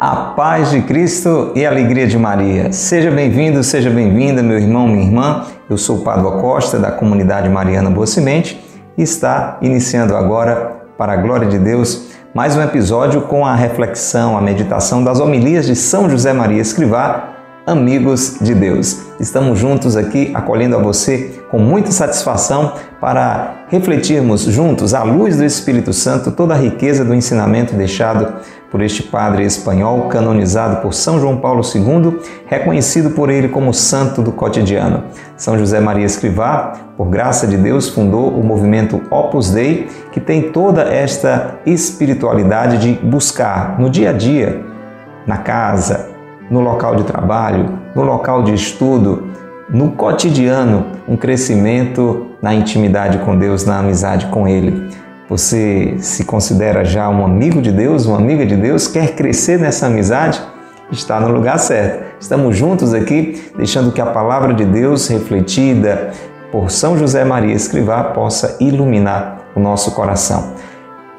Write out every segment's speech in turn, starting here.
A paz de Cristo e a alegria de Maria. Seja bem-vindo, seja bem-vinda, meu irmão, minha irmã. Eu sou o Padre Costa, da comunidade Mariana Boa Semente, e está iniciando agora, para a glória de Deus, mais um episódio com a reflexão, a meditação das homilias de São José Maria Escrivá, amigos de Deus. Estamos juntos aqui acolhendo a você com muita satisfação para refletirmos juntos, à luz do Espírito Santo, toda a riqueza do ensinamento deixado por este padre espanhol, canonizado por São João Paulo II, reconhecido por ele como santo do cotidiano. São José Maria Escrivá, por graça de Deus, fundou o movimento Opus Dei, que tem toda esta espiritualidade de buscar no dia a dia, na casa, no local de trabalho, no local de estudo, no cotidiano, um crescimento na intimidade com Deus, na amizade com Ele. Você se considera já um amigo de Deus, uma amiga de Deus, quer crescer nessa amizade? Está no lugar certo. Estamos juntos aqui, deixando que a palavra de Deus, refletida por São José Maria Escrivá, possa iluminar o nosso coração.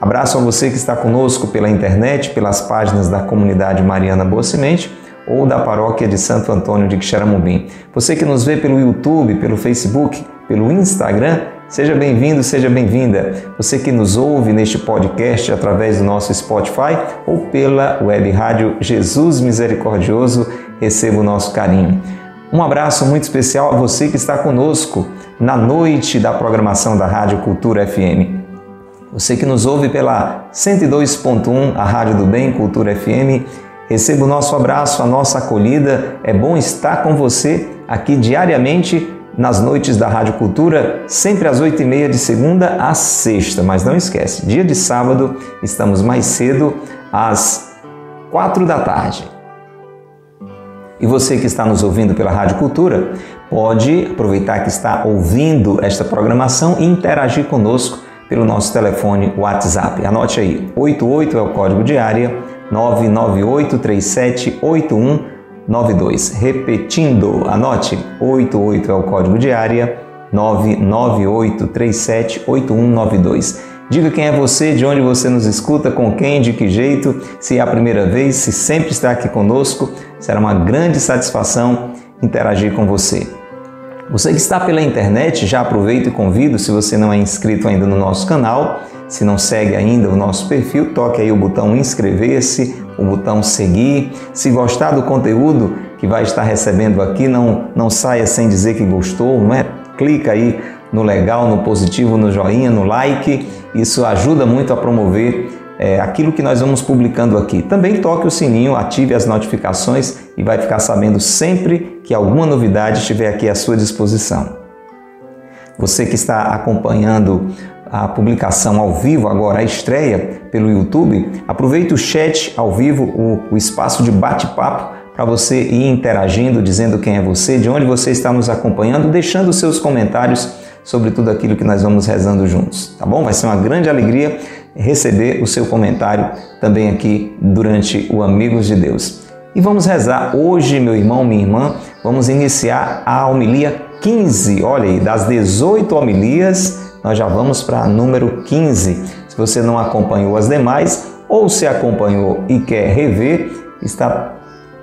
Abraço a você que está conosco pela internet, pelas páginas da comunidade Mariana Boa Semente ou da paróquia de Santo Antônio de Quixeramobim. Você que nos vê pelo YouTube, pelo Facebook, pelo Instagram, seja bem-vindo, seja bem-vinda. Você que nos ouve neste podcast através do nosso Spotify ou pela web rádio Jesus Misericordioso, receba o nosso carinho. Um abraço muito especial a você que está conosco na noite da programação da Rádio Cultura FM. Você que nos ouve pela 102.1, a Rádio do Bem Cultura FM Receba o nosso abraço, a nossa acolhida. É bom estar com você aqui diariamente nas noites da Rádio Cultura, sempre às oito e meia de segunda a sexta. Mas não esquece, dia de sábado estamos mais cedo às quatro da tarde. E você que está nos ouvindo pela Rádio Cultura, pode aproveitar que está ouvindo esta programação e interagir conosco pelo nosso telefone WhatsApp. Anote aí, 88 é o código de área 998378192. Repetindo, anote, 88 é o código de área, 998378192. Diga quem é você, de onde você nos escuta, com quem, de que jeito, se é a primeira vez, se sempre está aqui conosco. Será uma grande satisfação interagir com você. Você que está pela internet, já aproveito e convido, se você não é inscrito ainda no nosso canal, se não segue ainda o nosso perfil, toque aí o botão inscrever-se, o botão seguir. Se gostar do conteúdo que vai estar recebendo aqui, não, não saia sem dizer que gostou, não é? Clica aí no legal, no positivo, no joinha, no like. Isso ajuda muito a promover é, aquilo que nós vamos publicando aqui. Também toque o sininho, ative as notificações e vai ficar sabendo sempre que alguma novidade estiver aqui à sua disposição. Você que está acompanhando a publicação ao vivo, agora a estreia pelo YouTube, aproveite o chat ao vivo, o, o espaço de bate-papo para você ir interagindo, dizendo quem é você, de onde você está nos acompanhando, deixando seus comentários sobre tudo aquilo que nós vamos rezando juntos, tá bom? Vai ser uma grande alegria receber o seu comentário também aqui durante o Amigos de Deus. E vamos rezar hoje, meu irmão, minha irmã, vamos iniciar a homilia 15, olha aí, das 18 homilias nós já vamos para número 15. Se você não acompanhou as demais ou se acompanhou e quer rever, está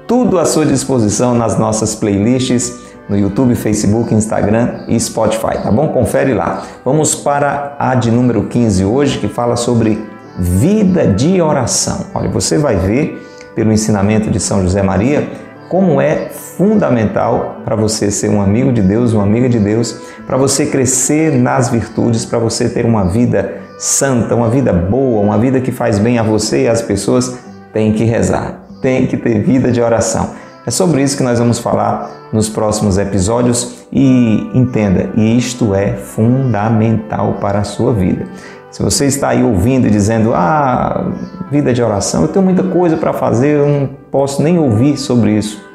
tudo à sua disposição nas nossas playlists no YouTube, Facebook, Instagram e Spotify, tá bom? Confere lá. Vamos para a de número 15 hoje, que fala sobre vida de oração. Olha, você vai ver pelo ensinamento de São José Maria como é fundamental para você ser um amigo de Deus, uma amiga de Deus, para você crescer nas virtudes, para você ter uma vida santa, uma vida boa, uma vida que faz bem a você e às pessoas, tem que rezar, tem que ter vida de oração. É sobre isso que nós vamos falar nos próximos episódios e entenda, isto é fundamental para a sua vida. Se você está aí ouvindo e dizendo, ah, vida de oração, eu tenho muita coisa para fazer, eu não posso nem ouvir sobre isso.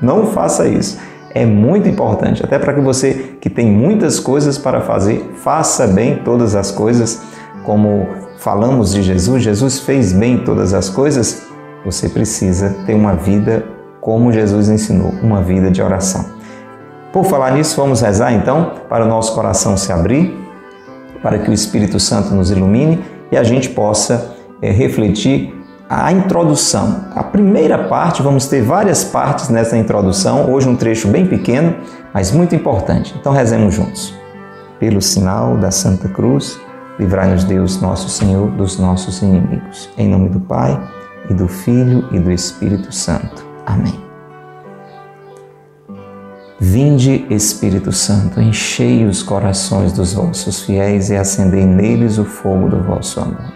Não faça isso. É muito importante, até para que você que tem muitas coisas para fazer, faça bem todas as coisas, como falamos de Jesus, Jesus fez bem todas as coisas. Você precisa ter uma vida como Jesus ensinou, uma vida de oração. Por falar nisso, vamos rezar então para o nosso coração se abrir, para que o Espírito Santo nos ilumine e a gente possa é, refletir a introdução. A primeira parte, vamos ter várias partes nessa introdução, hoje um trecho bem pequeno, mas muito importante. Então rezemos juntos. Pelo sinal da Santa Cruz, livrai-nos Deus, nosso Senhor, dos nossos inimigos. Em nome do Pai, e do Filho e do Espírito Santo. Amém. Vinde, Espírito Santo, enchei os corações dos vossos fiéis e acendei neles o fogo do vosso amor.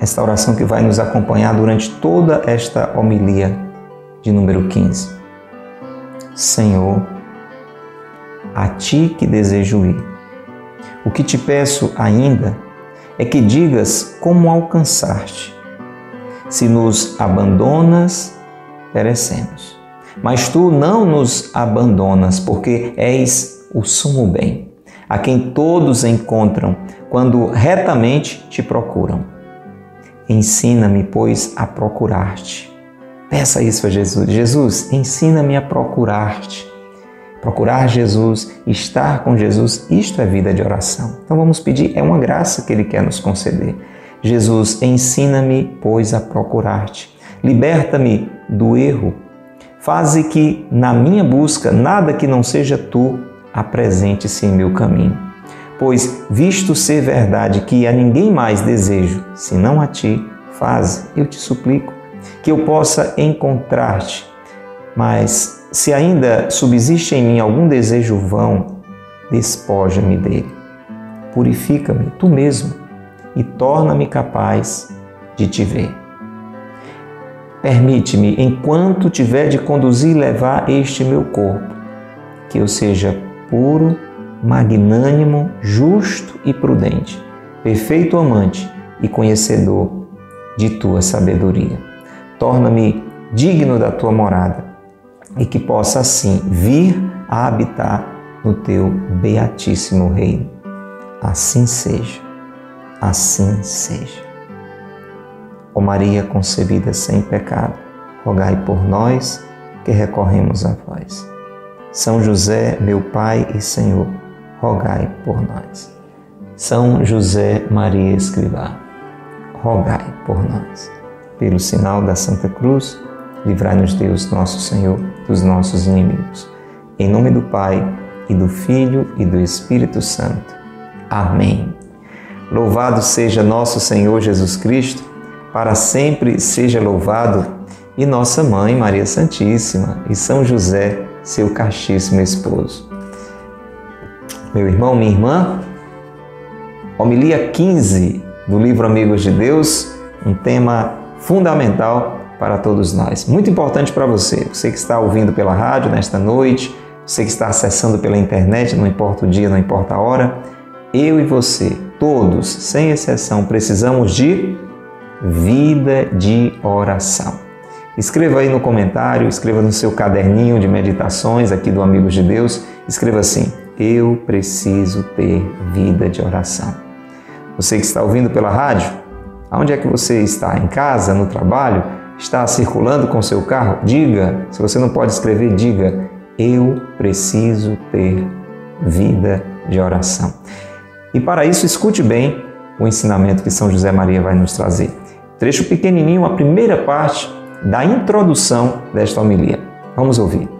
esta oração que vai nos acompanhar durante toda esta homilia de número 15. Senhor, a Ti que desejo ir. O que te peço ainda é que digas como alcançar-te se nos abandonas, perecemos. Mas tu não nos abandonas, porque és o sumo bem, a quem todos encontram quando retamente te procuram. Ensina-me, pois, a procurar-te. Peça isso a Jesus. Jesus, ensina-me a procurar-te. Procurar Jesus, estar com Jesus, isto é vida de oração. Então vamos pedir, é uma graça que Ele quer nos conceder. Jesus, ensina-me, pois, a procurar-te. Liberta-me do erro. Faze que, na minha busca, nada que não seja tu apresente-se em meu caminho. Pois, visto ser verdade que a ninguém mais desejo, senão a ti, faze, eu te suplico, que eu possa encontrar-te. Mas, se ainda subsiste em mim algum desejo vão, despoja-me dele. Purifica-me tu mesmo e torna-me capaz de te ver. Permite-me, enquanto tiver de conduzir e levar este meu corpo, que eu seja puro, magnânimo, justo e prudente, perfeito amante e conhecedor de tua sabedoria. Torna-me digno da tua morada e que possa assim vir a habitar no teu beatíssimo reino. Assim seja assim seja. Ó Maria concebida sem pecado, rogai por nós que recorremos a vós. São José, meu Pai e Senhor, rogai por nós. São José Maria Escrivá, rogai por nós. Pelo sinal da Santa Cruz, livrai-nos Deus, nosso Senhor, dos nossos inimigos. Em nome do Pai, e do Filho e do Espírito Santo. Amém. Louvado seja nosso Senhor Jesus Cristo, para sempre seja louvado, e nossa mãe Maria Santíssima e São José, seu castíssimo esposo. Meu irmão, minha irmã, homilia 15 do livro Amigos de Deus, um tema fundamental para todos nós. Muito importante para você, você que está ouvindo pela rádio nesta noite, você que está acessando pela internet, não importa o dia, não importa a hora, eu e você todos, sem exceção, precisamos de vida de oração. Escreva aí no comentário, escreva no seu caderninho de meditações aqui do Amigos de Deus, escreva assim: Eu preciso ter vida de oração. Você que está ouvindo pela rádio, aonde é que você está? Em casa, no trabalho? Está circulando com seu carro? Diga, se você não pode escrever, diga: Eu preciso ter vida de oração. E para isso, escute bem o ensinamento que São José Maria vai nos trazer. Trecho pequenininho, a primeira parte da introdução desta homilia. Vamos ouvir.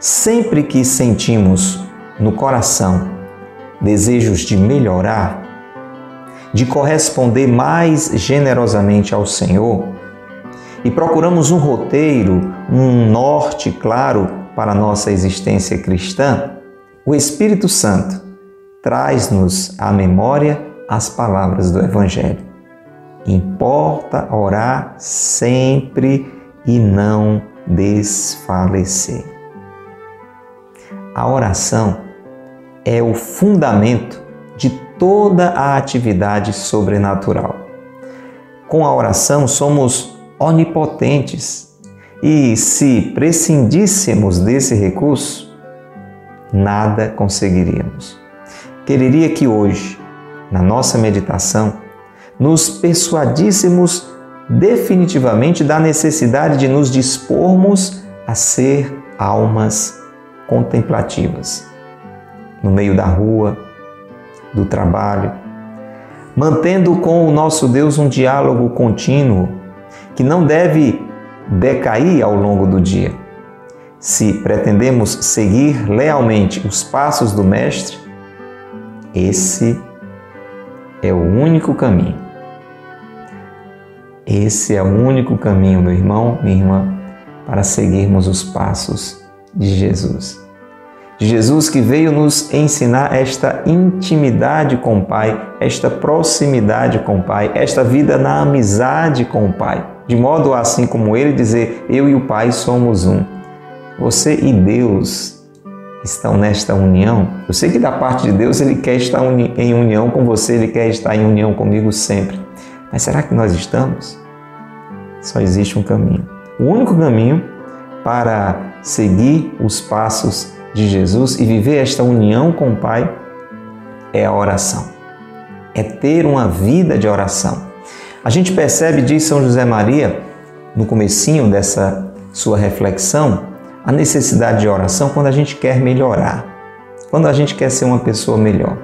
Sempre que sentimos no coração desejos de melhorar, de corresponder mais generosamente ao Senhor, e procuramos um roteiro, um norte claro para a nossa existência cristã, o Espírito Santo traz-nos à memória as palavras do Evangelho. Importa orar sempre e não desfalecer. A oração é o fundamento de toda a atividade sobrenatural. Com a oração somos onipotentes e se prescindíssemos desse recurso, nada conseguiríamos. Quereria que hoje, na nossa meditação, nos persuadíssemos definitivamente da necessidade de nos dispormos a ser almas contemplativas. No meio da rua, do trabalho, mantendo com o nosso Deus um diálogo contínuo que não deve decair ao longo do dia. Se pretendemos seguir lealmente os passos do Mestre, esse é o único caminho. Esse é o único caminho, meu irmão, minha irmã, para seguirmos os passos de Jesus. Jesus que veio nos ensinar esta intimidade com o Pai, esta proximidade com o Pai, esta vida na amizade com o Pai, de modo assim como ele dizer: Eu e o Pai somos um. Você e Deus estão nesta união. Eu sei que da parte de Deus ele quer estar em união com você, ele quer estar em união comigo sempre. Mas será que nós estamos? Só existe um caminho. O único caminho para seguir os passos de Jesus e viver esta união com o Pai é a oração. É ter uma vida de oração. A gente percebe, diz São José Maria, no comecinho dessa sua reflexão, a necessidade de oração quando a gente quer melhorar, quando a gente quer ser uma pessoa melhor.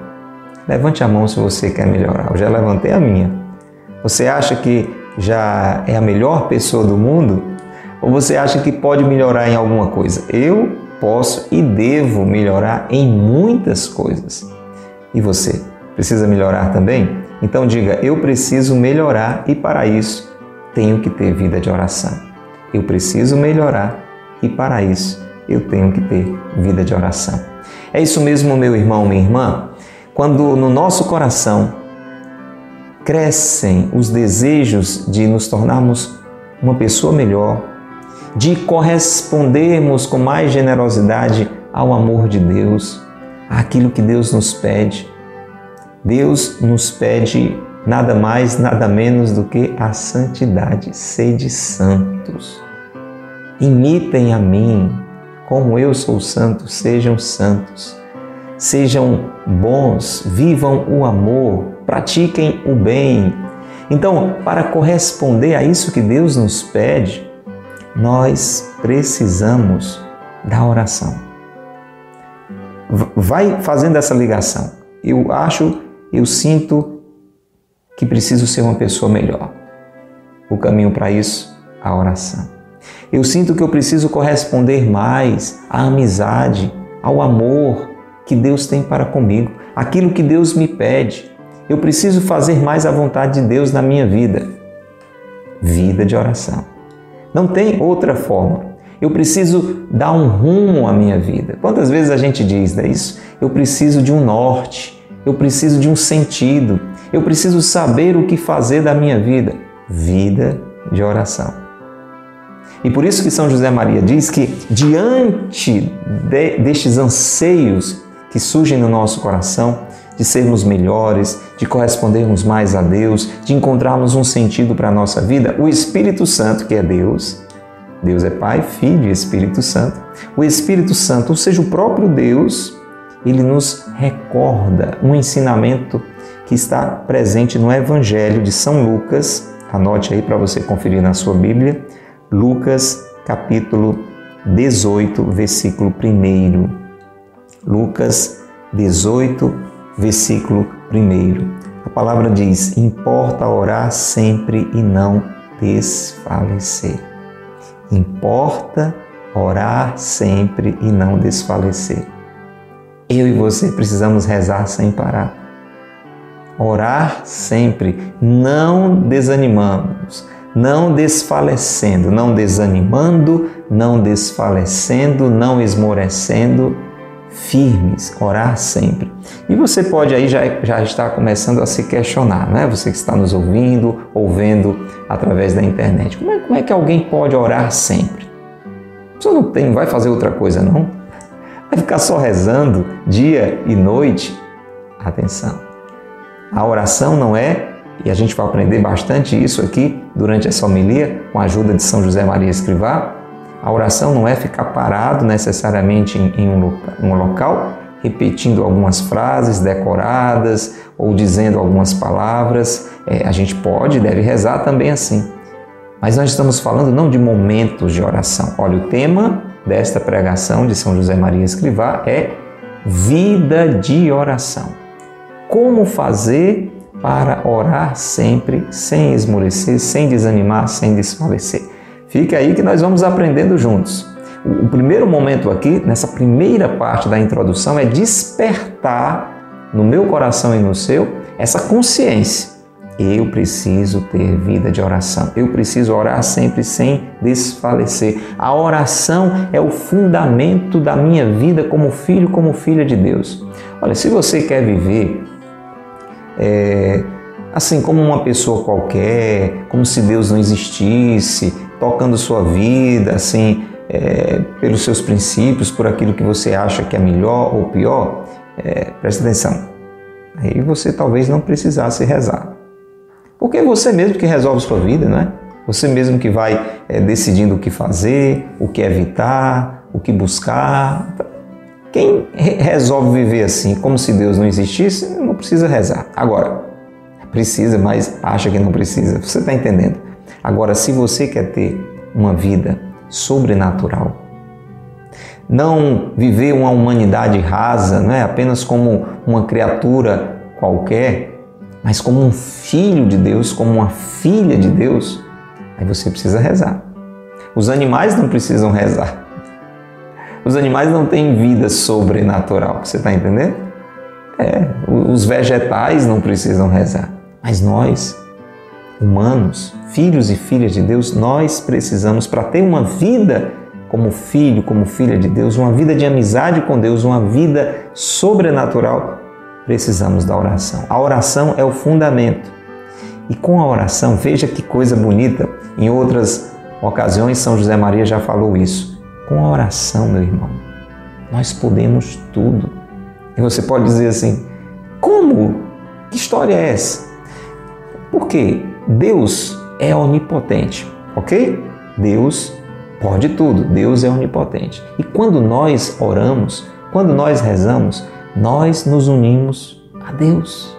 Levante a mão se você quer melhorar. Eu já levantei a minha. Você acha que já é a melhor pessoa do mundo? Ou você acha que pode melhorar em alguma coisa? Eu posso e devo melhorar em muitas coisas. E você? Precisa melhorar também? Então diga: eu preciso melhorar e para isso tenho que ter vida de oração. Eu preciso melhorar e para isso eu tenho que ter vida de oração. É isso mesmo, meu irmão, minha irmã. Quando no nosso coração crescem os desejos de nos tornarmos uma pessoa melhor, de correspondermos com mais generosidade ao amor de Deus, àquilo que Deus nos pede. Deus nos pede nada mais, nada menos do que a santidade. Sede santos. Imitem a mim, como eu sou santo, sejam santos. Sejam bons, vivam o amor, pratiquem o bem. Então, para corresponder a isso que Deus nos pede, nós precisamos da oração. Vai fazendo essa ligação. Eu acho, eu sinto que preciso ser uma pessoa melhor. O caminho para isso, a oração. Eu sinto que eu preciso corresponder mais à amizade, ao amor que Deus tem para comigo, aquilo que Deus me pede. Eu preciso fazer mais a vontade de Deus na minha vida. Vida de oração. Não tem outra forma. Eu preciso dar um rumo à minha vida. Quantas vezes a gente diz né, isso? Eu preciso de um norte, eu preciso de um sentido, eu preciso saber o que fazer da minha vida. Vida de oração. E por isso que São José Maria diz que diante de, destes anseios que surgem no nosso coração, de sermos melhores, de correspondermos mais a Deus, de encontrarmos um sentido para a nossa vida, o Espírito Santo, que é Deus, Deus é Pai, Filho e Espírito Santo, o Espírito Santo, ou seja, o próprio Deus, ele nos recorda um ensinamento que está presente no Evangelho de São Lucas, anote aí para você conferir na sua Bíblia, Lucas capítulo 18, versículo 1. Lucas 18, versículo 1. A palavra diz: Importa orar sempre e não desfalecer. Importa orar sempre e não desfalecer. Eu e você precisamos rezar sem parar. Orar sempre, não desanimamos não desfalecendo, não desanimando, não desfalecendo, não esmorecendo, firmes, orar sempre. E você pode aí já, já estar começando a se questionar, não é? Você que está nos ouvindo, ou vendo através da internet. Como é, como é que alguém pode orar sempre? A pessoa não, tem, não vai fazer outra coisa, não. Vai ficar só rezando dia e noite. Atenção. A oração não é, e a gente vai aprender bastante isso aqui durante essa homilia, com a ajuda de São José Maria Escrivá. A oração não é ficar parado necessariamente em um local, um local repetindo algumas frases decoradas ou dizendo algumas palavras. É, a gente pode e deve rezar também assim. Mas nós estamos falando não de momentos de oração. Olha, o tema desta pregação de São José Maria Escrivá é vida de oração. Como fazer para orar sempre, sem esmorecer, sem desanimar, sem desfalecer? Fica aí que nós vamos aprendendo juntos. O primeiro momento aqui, nessa primeira parte da introdução, é despertar no meu coração e no seu essa consciência. Eu preciso ter vida de oração. Eu preciso orar sempre sem desfalecer. A oração é o fundamento da minha vida como filho, como filha de Deus. Olha, se você quer viver é, assim como uma pessoa qualquer, como se Deus não existisse, tocando sua vida, assim, é, pelos seus princípios, por aquilo que você acha que é melhor ou pior, é, preste atenção. Aí você talvez não precisasse rezar. Porque é você mesmo que resolve sua vida, não é? Você mesmo que vai é, decidindo o que fazer, o que evitar, o que buscar. Quem resolve viver assim, como se Deus não existisse, não precisa rezar. Agora, precisa, mas acha que não precisa. Você está entendendo? Agora, se você quer ter uma vida sobrenatural, não viver uma humanidade rasa, não é apenas como uma criatura qualquer, mas como um filho de Deus, como uma filha de Deus, aí você precisa rezar. Os animais não precisam rezar. Os animais não têm vida sobrenatural, você está entendendo? É, os vegetais não precisam rezar, mas nós, humanos, filhos e filhas de Deus, nós precisamos, para ter uma vida como filho, como filha de Deus, uma vida de amizade com Deus, uma vida sobrenatural, precisamos da oração. A oração é o fundamento. E com a oração, veja que coisa bonita, em outras ocasiões São José Maria já falou isso. Com a oração, meu irmão, nós podemos tudo. E você pode dizer assim: como? Que história é essa? Porque Deus é onipotente, ok? Deus pode tudo, Deus é onipotente. E quando nós oramos, quando nós rezamos, nós nos unimos a Deus.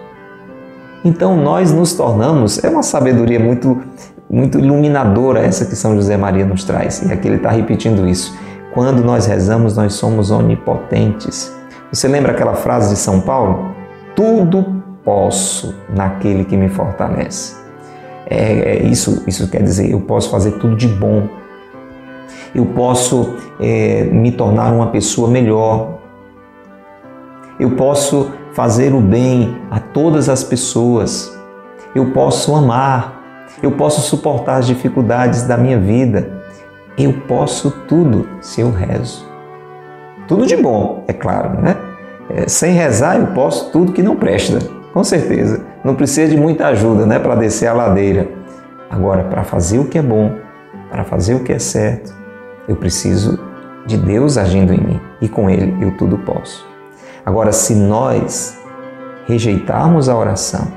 Então nós nos tornamos, é uma sabedoria muito, muito iluminadora essa que São José Maria nos traz, e aqui ele está repetindo isso. Quando nós rezamos, nós somos onipotentes. Você lembra aquela frase de São Paulo? Tudo posso naquele que me fortalece. É, é isso, isso quer dizer, eu posso fazer tudo de bom. Eu posso é, me tornar uma pessoa melhor, eu posso fazer o bem a todas as pessoas, eu posso amar, eu posso suportar as dificuldades da minha vida, eu posso tudo se eu rezo. Tudo de bom, é claro, né? É, sem rezar eu posso tudo que não presta, com certeza. Não precisa de muita ajuda, né, para descer a ladeira. Agora, para fazer o que é bom, para fazer o que é certo, eu preciso de Deus agindo em mim e com Ele eu tudo posso. Agora, se nós rejeitarmos a oração,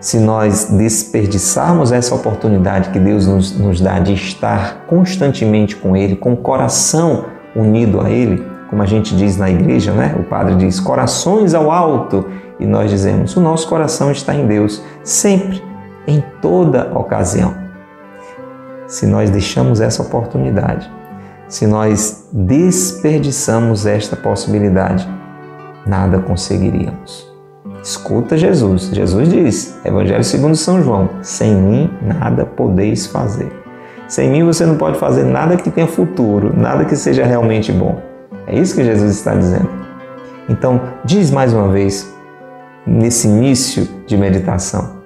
se nós desperdiçarmos essa oportunidade que Deus nos, nos dá de estar constantemente com Ele, com o coração unido a Ele, como a gente diz na igreja, né? O padre diz corações ao alto e nós dizemos o nosso coração está em Deus sempre, em toda ocasião. Se nós deixamos essa oportunidade, se nós desperdiçamos esta possibilidade, nada conseguiríamos. Escuta Jesus. Jesus diz, Evangelho segundo São João: sem mim nada podeis fazer. Sem mim você não pode fazer nada que tenha futuro, nada que seja realmente bom. É isso que Jesus está dizendo. Então, diz mais uma vez, nesse início de meditação,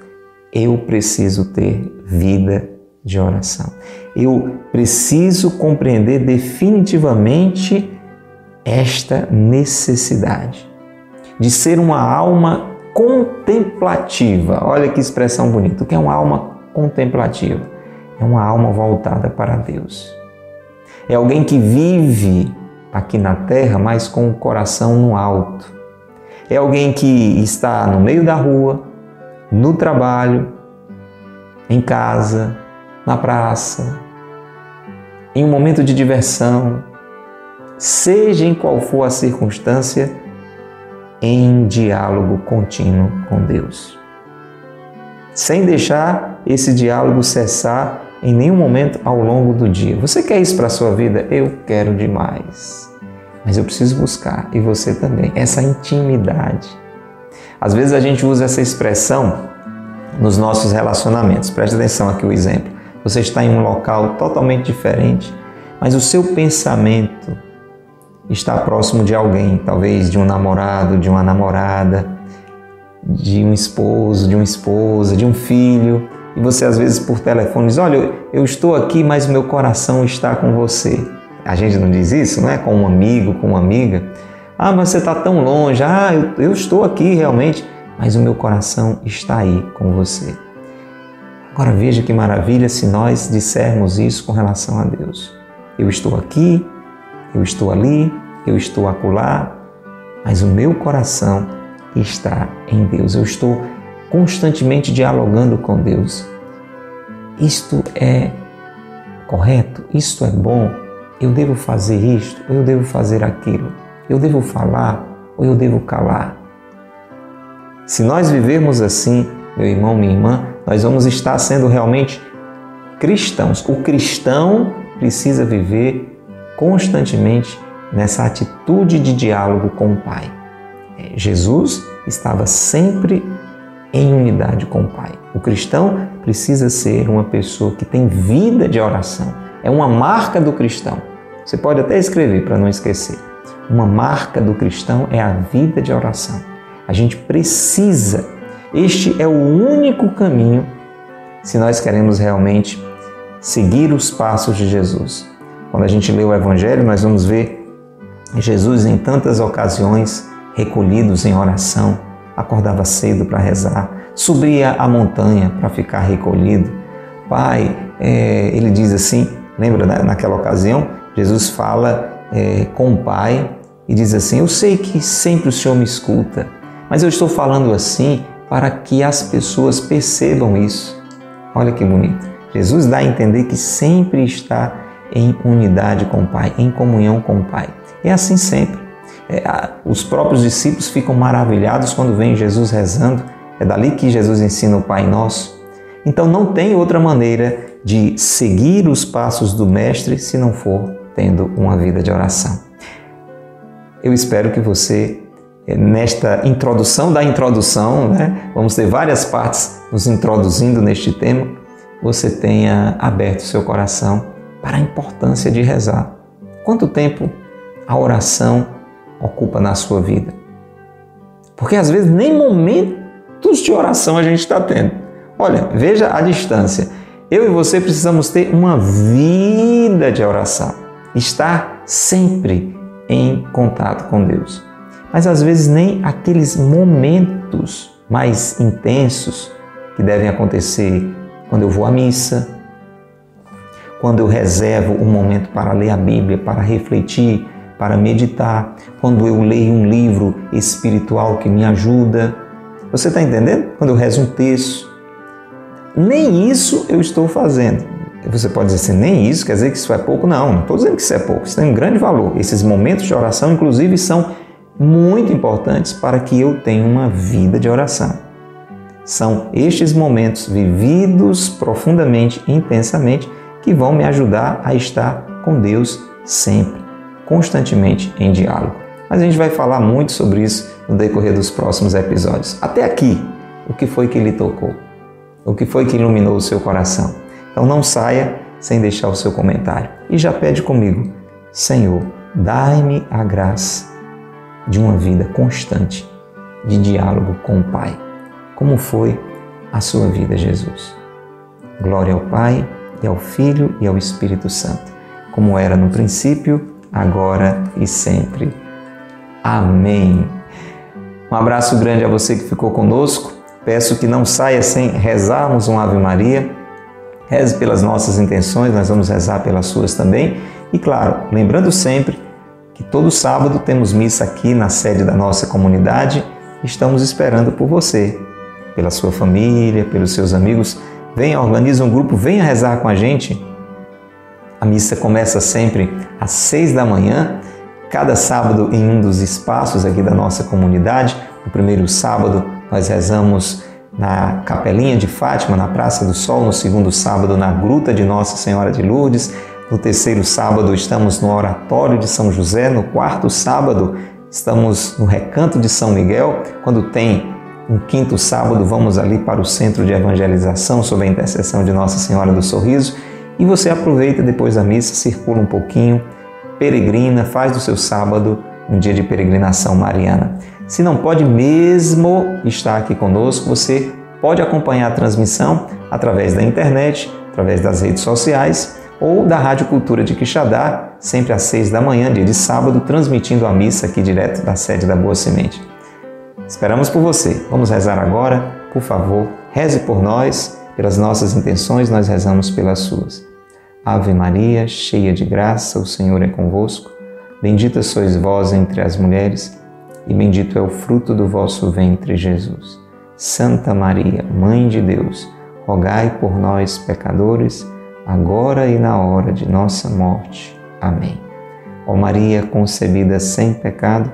eu preciso ter vida de oração. Eu preciso compreender definitivamente esta necessidade de ser uma alma contemplativa. Olha que expressão bonita. O que é uma alma contemplativa? É uma alma voltada para Deus. É alguém que vive aqui na terra, mas com o coração no alto. É alguém que está no meio da rua, no trabalho, em casa, na praça, em um momento de diversão, seja em qual for a circunstância, em diálogo contínuo com Deus. Sem deixar esse diálogo cessar em nenhum momento ao longo do dia. Você quer isso para a sua vida? Eu quero demais. Mas eu preciso buscar, e você também, essa intimidade. Às vezes a gente usa essa expressão nos nossos relacionamentos. Preste atenção aqui o exemplo. Você está em um local totalmente diferente, mas o seu pensamento está próximo de alguém, talvez de um namorado, de uma namorada, de um esposo, de uma esposa, de um filho, e você às vezes por telefone diz: Olha, eu estou aqui, mas meu coração está com você. A gente não diz isso, não é? Com um amigo, com uma amiga. Ah, mas você está tão longe. Ah, eu, eu estou aqui realmente, mas o meu coração está aí com você. Agora veja que maravilha se nós dissermos isso com relação a Deus. Eu estou aqui, eu estou ali, eu estou acolá, mas o meu coração está em Deus. Eu estou constantemente dialogando com Deus. Isto é correto? Isto é bom? Eu devo fazer isto ou eu devo fazer aquilo? Eu devo falar ou eu devo calar? Se nós vivermos assim, meu irmão, minha irmã, nós vamos estar sendo realmente cristãos. O cristão precisa viver constantemente nessa atitude de diálogo com o Pai. É, Jesus estava sempre em unidade com o Pai. O cristão precisa ser uma pessoa que tem vida de oração. É uma marca do cristão. Você pode até escrever para não esquecer. Uma marca do cristão é a vida de oração. A gente precisa. Este é o único caminho se nós queremos realmente seguir os passos de Jesus. Quando a gente lê o Evangelho, nós vamos ver Jesus, em tantas ocasiões, recolhidos em oração, acordava cedo para rezar, subia a montanha para ficar recolhido. Pai, é, ele diz assim, lembra naquela ocasião, Jesus fala é, com o Pai e diz assim: Eu sei que sempre o Senhor me escuta, mas eu estou falando assim para que as pessoas percebam isso. Olha que bonito. Jesus dá a entender que sempre está em unidade com o Pai, em comunhão com o Pai. É assim sempre. É, os próprios discípulos ficam maravilhados quando veem Jesus rezando. É dali que Jesus ensina o Pai Nosso. Então não tem outra maneira de seguir os passos do Mestre se não for tendo uma vida de oração. Eu espero que você, é, nesta introdução da introdução, né, vamos ter várias partes nos introduzindo neste tema, você tenha aberto seu coração para a importância de rezar. Quanto tempo a oração ocupa na sua vida. Porque às vezes nem momentos de oração a gente está tendo. Olha, veja a distância. Eu e você precisamos ter uma vida de oração, estar sempre em contato com Deus. Mas às vezes nem aqueles momentos mais intensos que devem acontecer quando eu vou à missa, quando eu reservo um momento para ler a Bíblia, para refletir para meditar, quando eu leio um livro espiritual que me ajuda. Você está entendendo? Quando eu rezo um texto. Nem isso eu estou fazendo. Você pode dizer assim, nem isso, quer dizer que isso é pouco? Não, não estou dizendo que isso é pouco. Isso tem um grande valor. Esses momentos de oração, inclusive, são muito importantes para que eu tenha uma vida de oração. São estes momentos vividos profundamente, intensamente, que vão me ajudar a estar com Deus sempre constantemente em diálogo. Mas a gente vai falar muito sobre isso no decorrer dos próximos episódios. Até aqui, o que foi que lhe tocou? O que foi que iluminou o seu coração? Então não saia sem deixar o seu comentário. E já pede comigo, Senhor, dai-me a graça de uma vida constante de diálogo com o Pai. Como foi a sua vida, Jesus? Glória ao Pai, e ao Filho e ao Espírito Santo, como era no princípio, agora e sempre. Amém. Um abraço grande a você que ficou conosco. Peço que não saia sem rezarmos um Ave Maria. Reze pelas nossas intenções, nós vamos rezar pelas suas também. E claro, lembrando sempre que todo sábado temos missa aqui na sede da nossa comunidade. Estamos esperando por você, pela sua família, pelos seus amigos. Venha, organize um grupo, venha rezar com a gente. A missa começa sempre às seis da manhã, cada sábado em um dos espaços aqui da nossa comunidade. No primeiro sábado, nós rezamos na Capelinha de Fátima, na Praça do Sol. No segundo sábado, na Gruta de Nossa Senhora de Lourdes. No terceiro sábado, estamos no Oratório de São José. No quarto sábado, estamos no Recanto de São Miguel. Quando tem um quinto sábado, vamos ali para o Centro de Evangelização, sob a intercessão de Nossa Senhora do Sorriso. E você aproveita depois da missa, circula um pouquinho, peregrina, faz do seu sábado um dia de peregrinação mariana. Se não pode mesmo estar aqui conosco, você pode acompanhar a transmissão através da internet, através das redes sociais ou da Rádio Cultura de Quixadá, sempre às seis da manhã, dia de sábado, transmitindo a missa aqui direto da sede da Boa Semente. Esperamos por você. Vamos rezar agora. Por favor, reze por nós, pelas nossas intenções, nós rezamos pelas suas. Ave Maria, cheia de graça, o Senhor é convosco. Bendita sois vós entre as mulheres, e bendito é o fruto do vosso ventre, Jesus. Santa Maria, Mãe de Deus, rogai por nós, pecadores, agora e na hora de nossa morte. Amém. Ó Maria concebida sem pecado,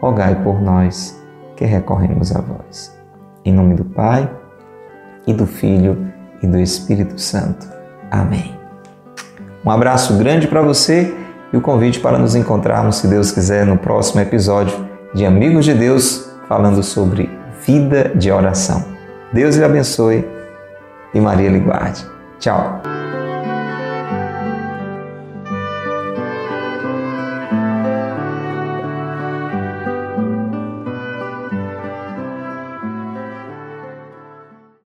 rogai por nós que recorremos a vós. Em nome do Pai, e do Filho, e do Espírito Santo. Amém. Um abraço grande para você e o convite para nos encontrarmos, se Deus quiser, no próximo episódio de Amigos de Deus, falando sobre vida de oração. Deus lhe abençoe e Maria lhe guarde. Tchau.